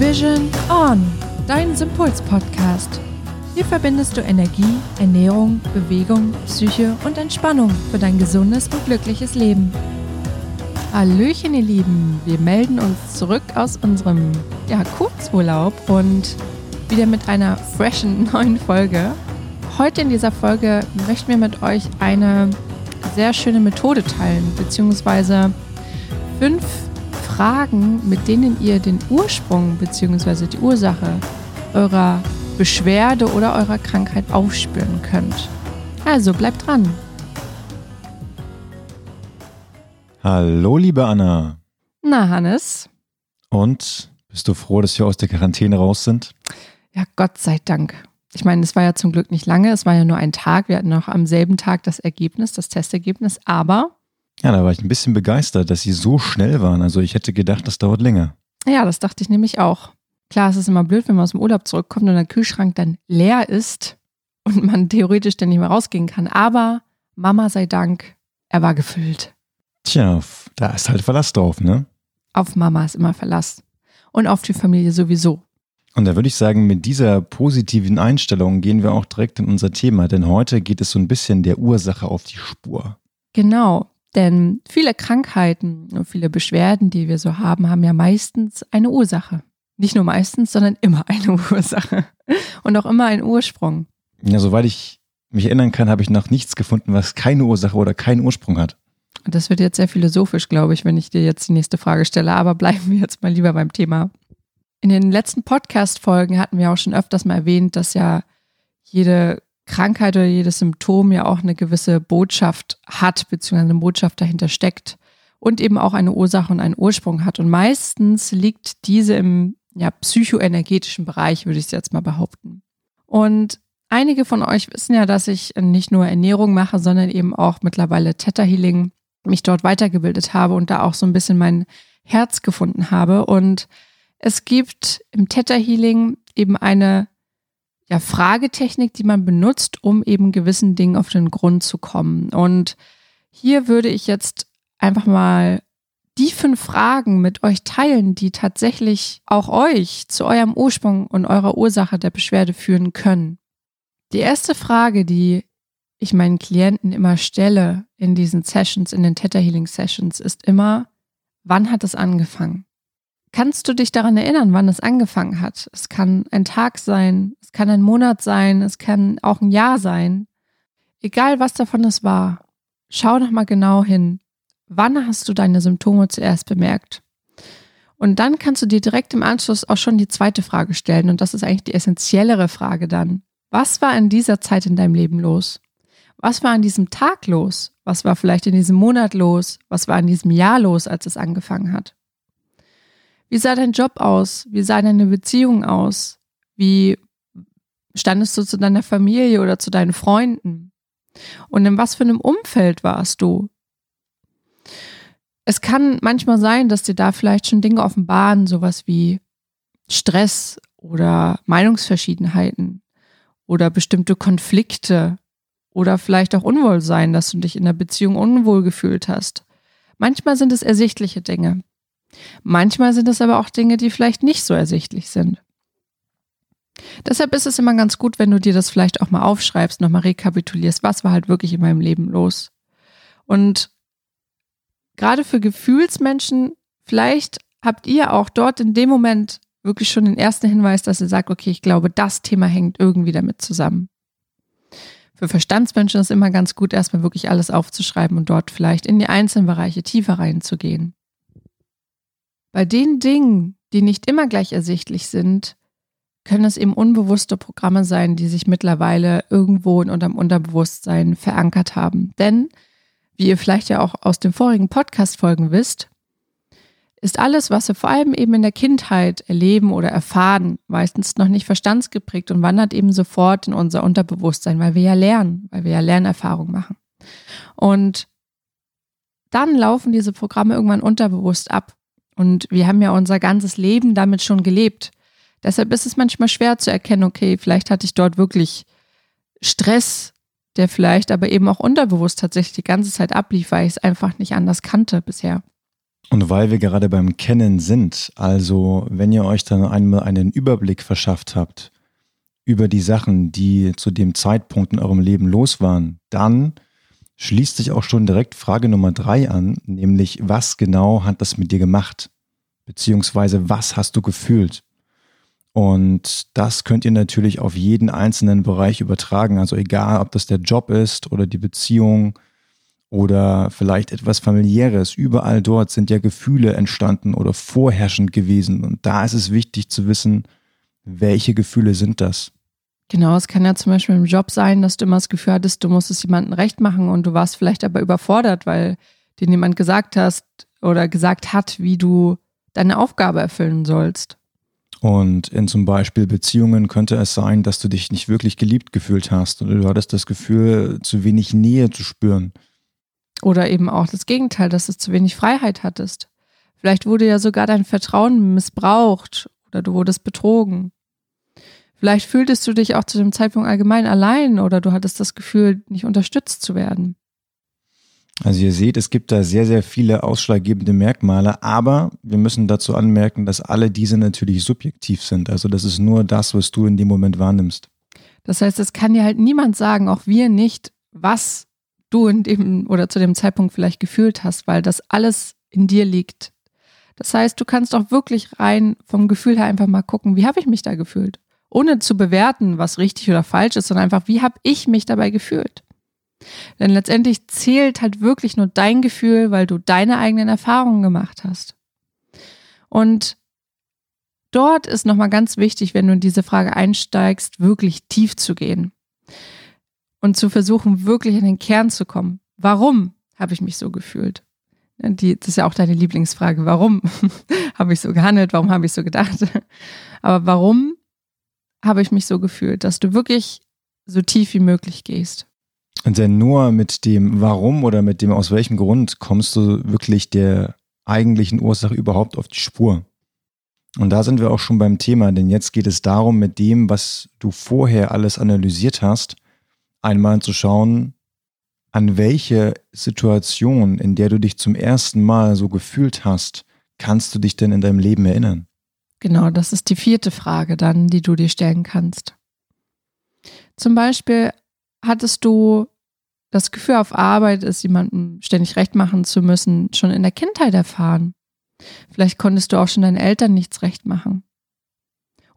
Vision On, dein Sympuls-Podcast. Hier verbindest du Energie, Ernährung, Bewegung, Psyche und Entspannung für dein gesundes und glückliches Leben. Hallöchen, ihr Lieben. Wir melden uns zurück aus unserem ja, Kurzurlaub und wieder mit einer freshen neuen Folge. Heute in dieser Folge möchten wir mit euch eine sehr schöne Methode teilen, beziehungsweise fünf Fragen, mit denen ihr den Ursprung bzw. die Ursache eurer Beschwerde oder eurer Krankheit aufspüren könnt. Also bleibt dran. Hallo, liebe Anna. Na, Hannes. Und bist du froh, dass wir aus der Quarantäne raus sind? Ja, Gott sei Dank. Ich meine, es war ja zum Glück nicht lange, es war ja nur ein Tag. Wir hatten noch am selben Tag das Ergebnis, das Testergebnis, aber. Ja, da war ich ein bisschen begeistert, dass sie so schnell waren. Also ich hätte gedacht, das dauert länger. Ja, das dachte ich nämlich auch. Klar, es ist immer blöd, wenn man aus dem Urlaub zurückkommt und der Kühlschrank dann leer ist und man theoretisch dann nicht mehr rausgehen kann. Aber Mama sei Dank, er war gefüllt. Tja, da ist halt Verlass drauf, ne? Auf Mama ist immer Verlass. Und auf die Familie sowieso. Und da würde ich sagen, mit dieser positiven Einstellung gehen wir auch direkt in unser Thema, denn heute geht es so ein bisschen der Ursache auf die Spur. Genau, denn viele Krankheiten und viele Beschwerden, die wir so haben, haben ja meistens eine Ursache. Nicht nur meistens, sondern immer eine Ursache. Und auch immer einen Ursprung. Ja, soweit ich mich erinnern kann, habe ich noch nichts gefunden, was keine Ursache oder keinen Ursprung hat. Das wird jetzt sehr philosophisch, glaube ich, wenn ich dir jetzt die nächste Frage stelle, aber bleiben wir jetzt mal lieber beim Thema. In den letzten Podcast-Folgen hatten wir auch schon öfters mal erwähnt, dass ja jede Krankheit oder jedes Symptom ja auch eine gewisse Botschaft hat, beziehungsweise eine Botschaft dahinter steckt und eben auch eine Ursache und einen Ursprung hat. Und meistens liegt diese im ja, psychoenergetischen Bereich, würde ich jetzt mal behaupten. Und einige von euch wissen ja, dass ich nicht nur Ernährung mache, sondern eben auch mittlerweile Theta Healing mich dort weitergebildet habe und da auch so ein bisschen mein Herz gefunden habe. Und es gibt im Theta Healing eben eine ja, Fragetechnik, die man benutzt, um eben gewissen Dingen auf den Grund zu kommen. Und hier würde ich jetzt einfach mal die fünf Fragen mit euch teilen, die tatsächlich auch euch zu eurem Ursprung und eurer Ursache der Beschwerde führen können. Die erste Frage, die ich meinen Klienten immer stelle in diesen Sessions, in den Theta Healing Sessions, ist immer, wann hat es angefangen? Kannst du dich daran erinnern, wann es angefangen hat? Es kann ein Tag sein, es kann ein Monat sein, es kann auch ein Jahr sein. Egal was davon es war, schau noch mal genau hin. Wann hast du deine Symptome zuerst bemerkt? Und dann kannst du dir direkt im Anschluss auch schon die zweite Frage stellen. Und das ist eigentlich die essentiellere Frage dann. Was war in dieser Zeit in deinem Leben los? Was war an diesem Tag los? Was war vielleicht in diesem Monat los? Was war in diesem Jahr los, als es angefangen hat? Wie sah dein Job aus? Wie sah deine Beziehung aus? Wie standest du zu deiner Familie oder zu deinen Freunden? Und in was für einem Umfeld warst du? Es kann manchmal sein, dass dir da vielleicht schon Dinge offenbaren, sowas wie Stress oder Meinungsverschiedenheiten oder bestimmte Konflikte oder vielleicht auch Unwohlsein, dass du dich in der Beziehung unwohl gefühlt hast. Manchmal sind es ersichtliche Dinge. Manchmal sind es aber auch Dinge, die vielleicht nicht so ersichtlich sind. Deshalb ist es immer ganz gut, wenn du dir das vielleicht auch mal aufschreibst, nochmal rekapitulierst, was war halt wirklich in meinem Leben los. Und gerade für Gefühlsmenschen, vielleicht habt ihr auch dort in dem Moment wirklich schon den ersten Hinweis, dass ihr sagt, okay, ich glaube, das Thema hängt irgendwie damit zusammen. Für Verstandsmenschen ist es immer ganz gut, erstmal wirklich alles aufzuschreiben und dort vielleicht in die einzelnen Bereiche tiefer reinzugehen. Bei den Dingen, die nicht immer gleich ersichtlich sind, können es eben unbewusste Programme sein, die sich mittlerweile irgendwo in unserem Unterbewusstsein verankert haben. Denn, wie ihr vielleicht ja auch aus den vorigen Podcast-Folgen wisst, ist alles, was wir vor allem eben in der Kindheit erleben oder erfahren, meistens noch nicht verstandsgeprägt und wandert eben sofort in unser Unterbewusstsein, weil wir ja lernen, weil wir ja Lernerfahrung machen. Und dann laufen diese Programme irgendwann unterbewusst ab. Und wir haben ja unser ganzes Leben damit schon gelebt. Deshalb ist es manchmal schwer zu erkennen, okay, vielleicht hatte ich dort wirklich Stress, der vielleicht aber eben auch unterbewusst tatsächlich die ganze Zeit ablief, weil ich es einfach nicht anders kannte bisher. Und weil wir gerade beim Kennen sind, also wenn ihr euch dann einmal einen Überblick verschafft habt über die Sachen, die zu dem Zeitpunkt in eurem Leben los waren, dann schließt sich auch schon direkt Frage Nummer drei an, nämlich was genau hat das mit dir gemacht? Beziehungsweise was hast du gefühlt? Und das könnt ihr natürlich auf jeden einzelnen Bereich übertragen. Also egal, ob das der Job ist oder die Beziehung, oder vielleicht etwas familiäres. Überall dort sind ja Gefühle entstanden oder vorherrschend gewesen. Und da ist es wichtig zu wissen, welche Gefühle sind das? Genau, es kann ja zum Beispiel im Job sein, dass du immer das Gefühl hattest, du musst es jemandem recht machen und du warst vielleicht aber überfordert, weil dir jemand gesagt hast oder gesagt hat, wie du deine Aufgabe erfüllen sollst. Und in zum Beispiel Beziehungen könnte es sein, dass du dich nicht wirklich geliebt gefühlt hast oder du hattest das Gefühl, zu wenig Nähe zu spüren. Oder eben auch das Gegenteil, dass du zu wenig Freiheit hattest. Vielleicht wurde ja sogar dein Vertrauen missbraucht oder du wurdest betrogen. Vielleicht fühltest du dich auch zu dem Zeitpunkt allgemein allein oder du hattest das Gefühl, nicht unterstützt zu werden. Also ihr seht, es gibt da sehr, sehr viele ausschlaggebende Merkmale, aber wir müssen dazu anmerken, dass alle diese natürlich subjektiv sind. Also das ist nur das, was du in dem Moment wahrnimmst. Das heißt, es kann dir halt niemand sagen, auch wir nicht, was du in dem oder zu dem Zeitpunkt vielleicht gefühlt hast, weil das alles in dir liegt. Das heißt, du kannst auch wirklich rein vom Gefühl her einfach mal gucken, wie habe ich mich da gefühlt? Ohne zu bewerten, was richtig oder falsch ist, sondern einfach, wie habe ich mich dabei gefühlt? Denn letztendlich zählt halt wirklich nur dein Gefühl, weil du deine eigenen Erfahrungen gemacht hast. Und dort ist nochmal ganz wichtig, wenn du in diese Frage einsteigst, wirklich tief zu gehen und zu versuchen, wirklich in den Kern zu kommen. Warum habe ich mich so gefühlt? Die, das ist ja auch deine Lieblingsfrage. Warum habe ich so gehandelt? Warum habe ich so gedacht? Aber warum habe ich mich so gefühlt, dass du wirklich so tief wie möglich gehst? Und denn nur mit dem Warum oder mit dem aus welchem Grund kommst du wirklich der eigentlichen Ursache überhaupt auf die Spur? Und da sind wir auch schon beim Thema, denn jetzt geht es darum, mit dem, was du vorher alles analysiert hast, einmal zu schauen, an welche Situation, in der du dich zum ersten Mal so gefühlt hast, kannst du dich denn in deinem Leben erinnern? Genau, das ist die vierte Frage dann, die du dir stellen kannst. Zum Beispiel hattest du das Gefühl auf Arbeit, es jemandem ständig recht machen zu müssen, schon in der Kindheit erfahren. Vielleicht konntest du auch schon deinen Eltern nichts recht machen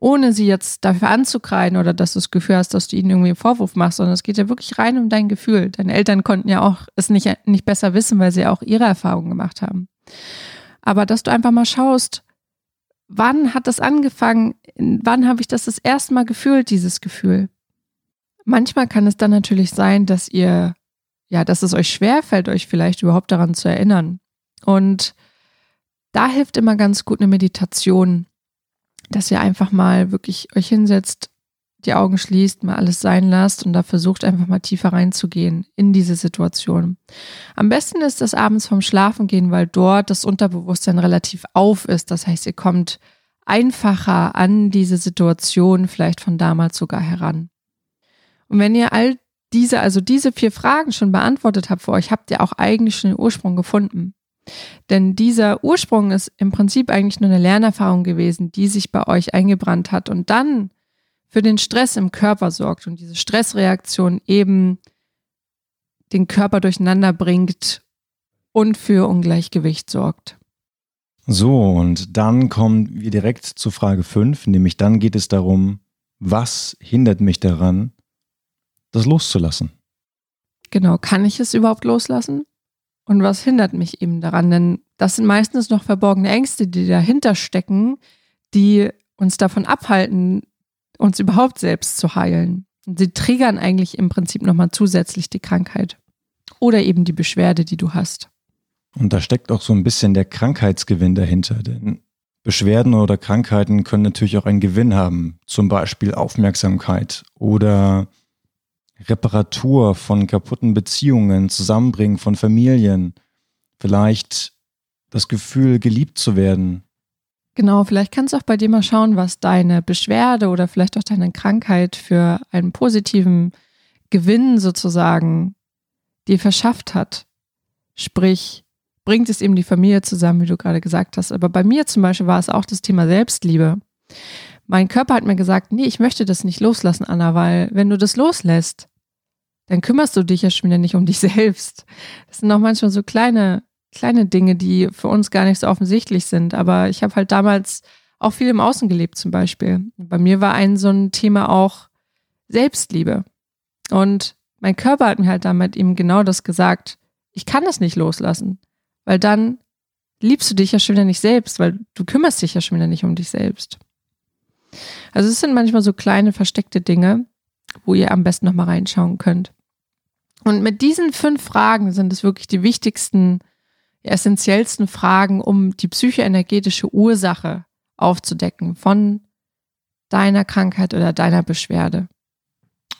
ohne sie jetzt dafür anzukreiden oder dass du das Gefühl hast, dass du ihnen irgendwie einen Vorwurf machst, sondern es geht ja wirklich rein um dein Gefühl. Deine Eltern konnten ja auch es nicht, nicht besser wissen, weil sie auch ihre Erfahrungen gemacht haben. Aber dass du einfach mal schaust, wann hat das angefangen? Wann habe ich das das erste Mal gefühlt, dieses Gefühl? Manchmal kann es dann natürlich sein, dass ihr, ja, dass es euch schwerfällt, euch vielleicht überhaupt daran zu erinnern. Und da hilft immer ganz gut eine Meditation, dass ihr einfach mal wirklich euch hinsetzt, die Augen schließt, mal alles sein lasst und da versucht einfach mal tiefer reinzugehen in diese Situation. Am besten ist das abends vom Schlafengehen, weil dort das Unterbewusstsein relativ auf ist. Das heißt, ihr kommt einfacher an diese Situation vielleicht von damals sogar heran. Und wenn ihr all diese, also diese vier Fragen schon beantwortet habt für euch, habt ihr auch eigentlich schon den Ursprung gefunden. Denn dieser Ursprung ist im Prinzip eigentlich nur eine Lernerfahrung gewesen, die sich bei euch eingebrannt hat und dann für den Stress im Körper sorgt und diese Stressreaktion eben den Körper durcheinander bringt und für Ungleichgewicht sorgt. So, und dann kommen wir direkt zu Frage 5, nämlich dann geht es darum, was hindert mich daran, das loszulassen? Genau, kann ich es überhaupt loslassen? Und was hindert mich eben daran? Denn das sind meistens noch verborgene Ängste, die dahinter stecken, die uns davon abhalten, uns überhaupt selbst zu heilen. Sie triggern eigentlich im Prinzip nochmal zusätzlich die Krankheit oder eben die Beschwerde, die du hast. Und da steckt auch so ein bisschen der Krankheitsgewinn dahinter, denn Beschwerden oder Krankheiten können natürlich auch einen Gewinn haben, zum Beispiel Aufmerksamkeit oder Reparatur von kaputten Beziehungen, Zusammenbringen von Familien, vielleicht das Gefühl, geliebt zu werden. Genau, vielleicht kannst du auch bei dir mal schauen, was deine Beschwerde oder vielleicht auch deine Krankheit für einen positiven Gewinn sozusagen dir verschafft hat. Sprich, bringt es eben die Familie zusammen, wie du gerade gesagt hast. Aber bei mir zum Beispiel war es auch das Thema Selbstliebe. Mein Körper hat mir gesagt, nee, ich möchte das nicht loslassen, Anna, weil wenn du das loslässt, dann kümmerst du dich ja schon wieder nicht um dich selbst. Das sind auch manchmal so kleine, kleine Dinge, die für uns gar nicht so offensichtlich sind. Aber ich habe halt damals auch viel im Außen gelebt zum Beispiel. Bei mir war ein so ein Thema auch Selbstliebe. Und mein Körper hat mir halt damit eben genau das gesagt. Ich kann das nicht loslassen, weil dann liebst du dich ja schon wieder nicht selbst, weil du kümmerst dich ja schon wieder nicht um dich selbst. Also es sind manchmal so kleine versteckte Dinge, wo ihr am besten nochmal reinschauen könnt. Und mit diesen fünf Fragen sind es wirklich die wichtigsten, essentiellsten Fragen, um die psychoenergetische Ursache aufzudecken von deiner Krankheit oder deiner Beschwerde.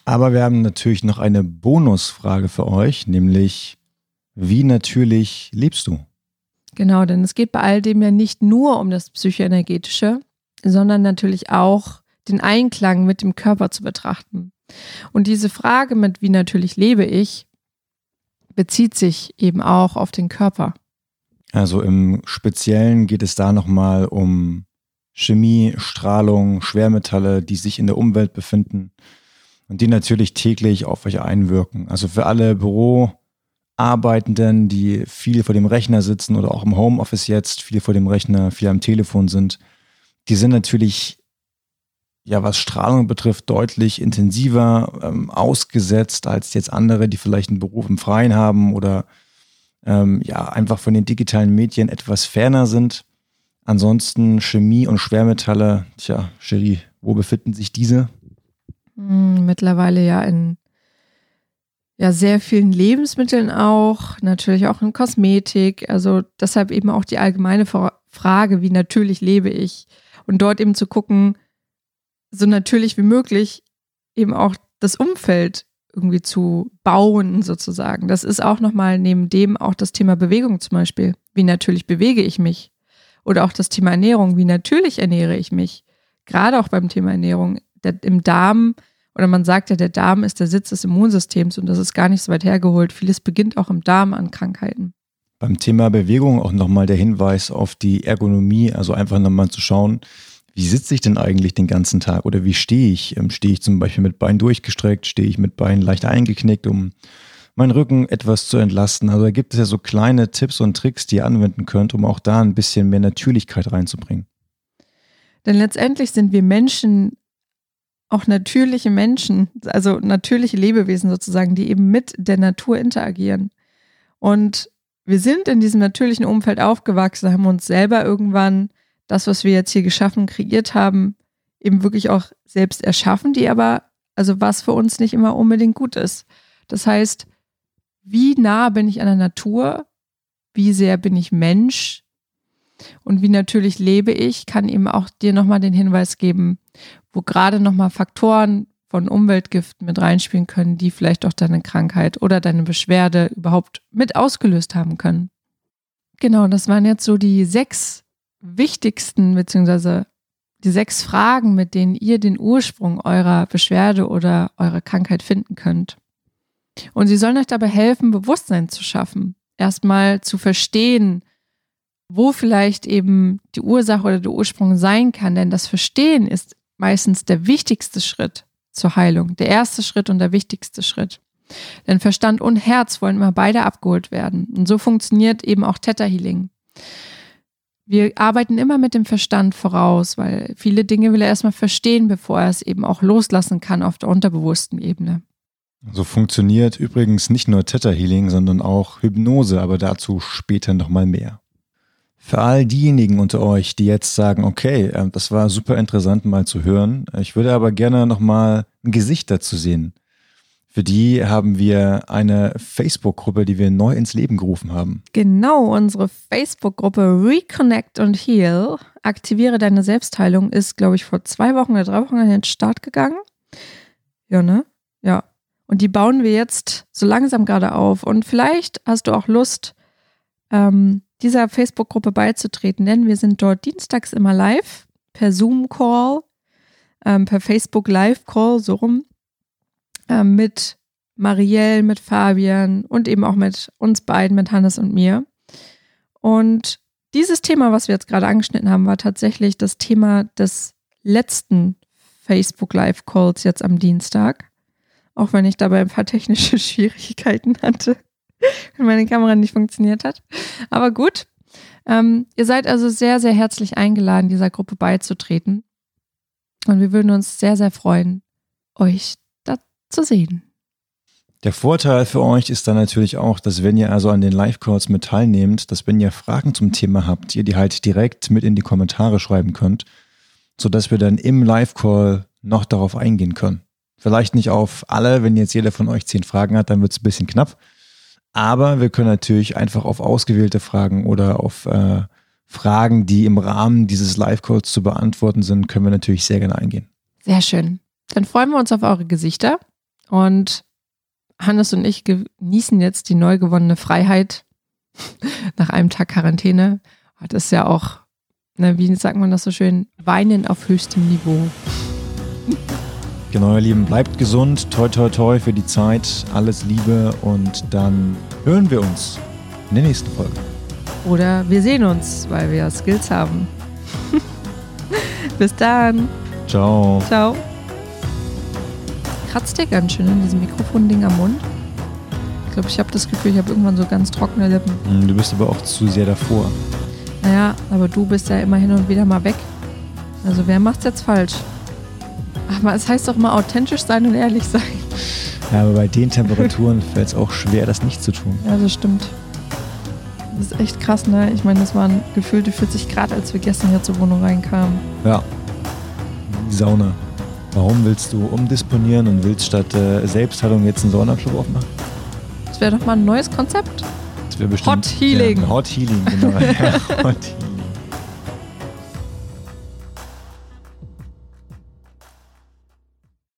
Aber wir haben natürlich noch eine Bonusfrage für euch, nämlich wie natürlich lebst du? Genau, denn es geht bei all dem ja nicht nur um das Psychoenergetische, sondern natürlich auch den Einklang mit dem Körper zu betrachten. Und diese Frage mit wie natürlich lebe ich, bezieht sich eben auch auf den Körper. Also im Speziellen geht es da nochmal um Chemie, Strahlung, Schwermetalle, die sich in der Umwelt befinden und die natürlich täglich auf euch einwirken. Also für alle Büroarbeitenden, die viel vor dem Rechner sitzen oder auch im Homeoffice jetzt, viel vor dem Rechner, viel am Telefon sind, die sind natürlich, ja, was Strahlung betrifft, deutlich intensiver ähm, ausgesetzt als jetzt andere, die vielleicht einen Beruf im Freien haben oder ähm, ja, einfach von den digitalen Medien etwas ferner sind. Ansonsten Chemie und Schwermetalle, tja, Cherie, wo befinden sich diese? Hm, mittlerweile ja in ja, sehr vielen Lebensmitteln auch, natürlich auch in Kosmetik. Also deshalb eben auch die allgemeine Frage, wie natürlich lebe ich? Und dort eben zu gucken, so natürlich wie möglich eben auch das Umfeld irgendwie zu bauen, sozusagen. Das ist auch nochmal neben dem auch das Thema Bewegung zum Beispiel. Wie natürlich bewege ich mich? Oder auch das Thema Ernährung. Wie natürlich ernähre ich mich? Gerade auch beim Thema Ernährung. Der, Im Darm oder man sagt ja, der Darm ist der Sitz des Immunsystems und das ist gar nicht so weit hergeholt. Vieles beginnt auch im Darm an Krankheiten. Beim Thema Bewegung auch nochmal der Hinweis auf die Ergonomie, also einfach nochmal zu schauen, wie sitze ich denn eigentlich den ganzen Tag oder wie stehe ich? Ähm, stehe ich zum Beispiel mit Beinen durchgestreckt, stehe ich mit Beinen leicht eingeknickt, um meinen Rücken etwas zu entlasten? Also da gibt es ja so kleine Tipps und Tricks, die ihr anwenden könnt, um auch da ein bisschen mehr Natürlichkeit reinzubringen. Denn letztendlich sind wir Menschen auch natürliche Menschen, also natürliche Lebewesen sozusagen, die eben mit der Natur interagieren. Und wir sind in diesem natürlichen Umfeld aufgewachsen, haben uns selber irgendwann das, was wir jetzt hier geschaffen, kreiert haben, eben wirklich auch selbst erschaffen, die aber, also was für uns nicht immer unbedingt gut ist. Das heißt, wie nah bin ich an der Natur? Wie sehr bin ich Mensch? Und wie natürlich lebe ich, kann eben auch dir nochmal den Hinweis geben, wo gerade nochmal Faktoren von Umweltgiften mit reinspielen können, die vielleicht auch deine Krankheit oder deine Beschwerde überhaupt mit ausgelöst haben können. Genau, das waren jetzt so die sechs wichtigsten, beziehungsweise die sechs Fragen, mit denen ihr den Ursprung eurer Beschwerde oder eurer Krankheit finden könnt. Und sie sollen euch dabei helfen, Bewusstsein zu schaffen. Erstmal zu verstehen, wo vielleicht eben die Ursache oder der Ursprung sein kann. Denn das Verstehen ist meistens der wichtigste Schritt zur Heilung. Der erste Schritt und der wichtigste Schritt. Denn Verstand und Herz wollen immer beide abgeholt werden. Und so funktioniert eben auch Theta Healing. Wir arbeiten immer mit dem Verstand voraus, weil viele Dinge will er erstmal verstehen, bevor er es eben auch loslassen kann auf der unterbewussten Ebene. So funktioniert übrigens nicht nur Theta Healing, sondern auch Hypnose, aber dazu später nochmal mehr. Für all diejenigen unter euch, die jetzt sagen, okay, äh, das war super interessant mal zu hören, ich würde aber gerne nochmal ein Gesicht dazu sehen. Für die haben wir eine Facebook-Gruppe, die wir neu ins Leben gerufen haben. Genau, unsere Facebook-Gruppe Reconnect und Heal. Aktiviere deine Selbstheilung ist, glaube ich, vor zwei Wochen oder drei Wochen an den Start gegangen. Ja, ne? Ja. Und die bauen wir jetzt so langsam gerade auf. Und vielleicht hast du auch Lust, ähm, dieser Facebook-Gruppe beizutreten, denn wir sind dort dienstags immer live per Zoom-Call, ähm, per Facebook Live-Call, so rum, ähm, mit Marielle, mit Fabian und eben auch mit uns beiden, mit Hannes und mir. Und dieses Thema, was wir jetzt gerade angeschnitten haben, war tatsächlich das Thema des letzten Facebook Live Calls jetzt am Dienstag. Auch wenn ich dabei ein paar technische Schwierigkeiten hatte, wenn meine Kamera nicht funktioniert hat. Aber gut. Ähm, ihr seid also sehr, sehr herzlich eingeladen, dieser Gruppe beizutreten. Und wir würden uns sehr, sehr freuen, euch zu sehen. Der Vorteil für euch ist dann natürlich auch, dass wenn ihr also an den Live-Calls mit teilnehmt, dass wenn ihr Fragen zum Thema habt, ihr die halt direkt mit in die Kommentare schreiben könnt, sodass wir dann im Live-Call noch darauf eingehen können. Vielleicht nicht auf alle, wenn jetzt jeder von euch zehn Fragen hat, dann wird es ein bisschen knapp. Aber wir können natürlich einfach auf ausgewählte Fragen oder auf äh, Fragen, die im Rahmen dieses Live-Calls zu beantworten sind, können wir natürlich sehr gerne eingehen. Sehr schön. Dann freuen wir uns auf eure Gesichter und Hannes und ich genießen jetzt die neu gewonnene Freiheit nach einem Tag Quarantäne. Das ist ja auch, ne, wie sagt man das so schön, Weinen auf höchstem Niveau. Genau, ihr Lieben, bleibt gesund, toi toi toi für die Zeit, alles Liebe und dann hören wir uns in der nächsten Folge. Oder wir sehen uns, weil wir Skills haben. Bis dann. Ciao. Ciao kratzt dir ganz schön in diesem Mikrofonding am Mund. Ich glaube, ich habe das Gefühl, ich habe irgendwann so ganz trockene Lippen. Hm, du bist aber auch zu sehr davor. Naja, aber du bist ja immer hin und wieder mal weg. Also wer macht's jetzt falsch? Aber es heißt doch mal authentisch sein und ehrlich sein. Ja, aber bei den Temperaturen fällt es auch schwer, das nicht zu tun. Ja, das stimmt. Das ist echt krass, ne? Ich meine, das waren gefühlte 40 Grad, als wir gestern hier zur Wohnung reinkamen. Ja. Die Sauna. Warum willst du umdisponieren und willst statt äh, Selbstheilung jetzt einen Saunaclub aufmachen? Das wäre doch mal ein neues Konzept. Das wäre bestimmt. Hot Healing. Ja, Hot Healing, genau. ja, Hot Healing.